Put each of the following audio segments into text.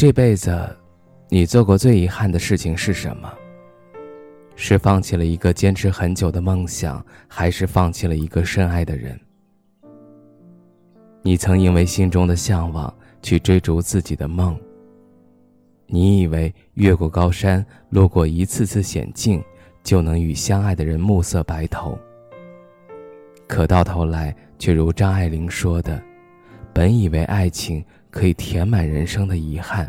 这辈子，你做过最遗憾的事情是什么？是放弃了一个坚持很久的梦想，还是放弃了一个深爱的人？你曾因为心中的向往去追逐自己的梦。你以为越过高山，路过一次次险境，就能与相爱的人暮色白头。可到头来，却如张爱玲说的：“本以为爱情。”可以填满人生的遗憾，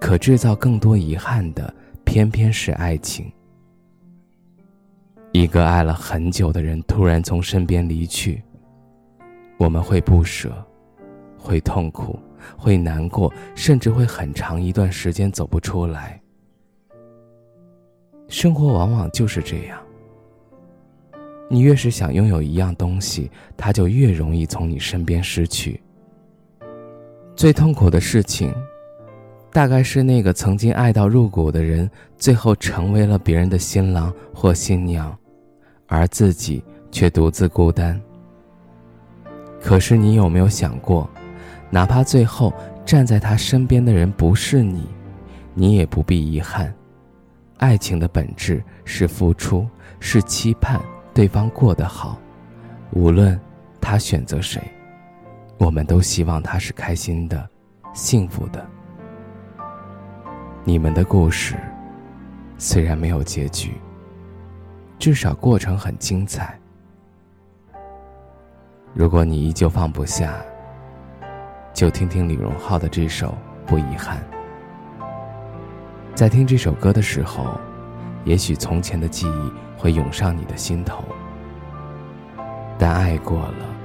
可制造更多遗憾的，偏偏是爱情。一个爱了很久的人突然从身边离去，我们会不舍，会痛苦，会难过，甚至会很长一段时间走不出来。生活往往就是这样，你越是想拥有一样东西，它就越容易从你身边失去。最痛苦的事情，大概是那个曾经爱到入骨的人，最后成为了别人的新郎或新娘，而自己却独自孤单。可是你有没有想过，哪怕最后站在他身边的人不是你，你也不必遗憾。爱情的本质是付出，是期盼对方过得好，无论他选择谁。我们都希望他是开心的、幸福的。你们的故事虽然没有结局，至少过程很精彩。如果你依旧放不下，就听听李荣浩的这首《不遗憾》。在听这首歌的时候，也许从前的记忆会涌上你的心头，但爱过了。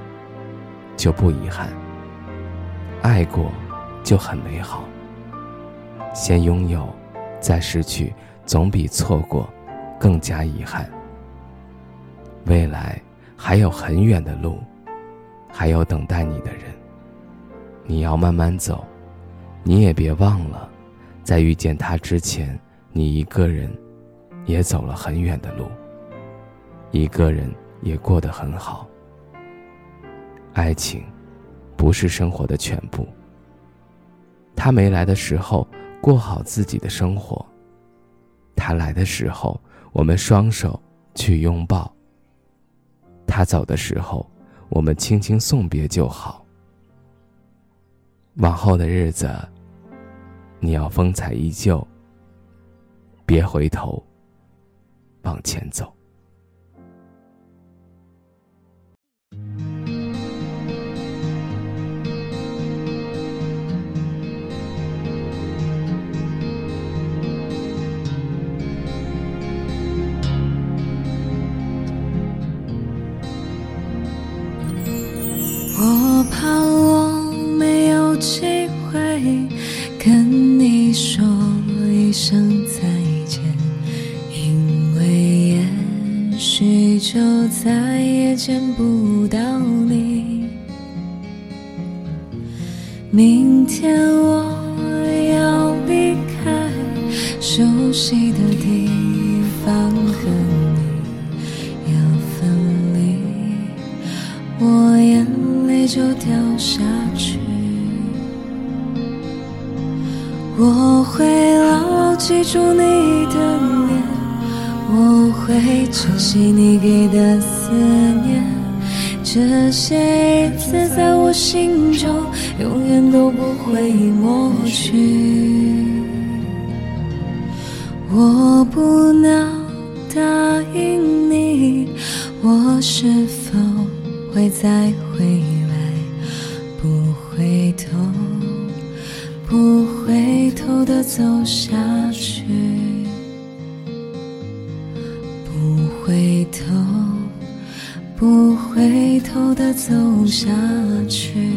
就不遗憾。爱过，就很美好。先拥有，再失去，总比错过更加遗憾。未来还有很远的路，还有等待你的人。你要慢慢走，你也别忘了，在遇见他之前，你一个人也走了很远的路，一个人也过得很好。爱情，不是生活的全部。他没来的时候，过好自己的生活；他来的时候，我们双手去拥抱。他走的时候，我们轻轻送别就好。往后的日子，你要风采依旧，别回头，往前走。说一声再见，因为也许就再也见不到你。明天我要离开熟悉的地方和你要分离，我眼。泪就掉下去，我会牢牢记住你的脸，我会珍惜你给的思念，这些日子在我心中永远都不会抹去。我不能答应你，我是否会再回？回走下去，不回头，不回头的走下去。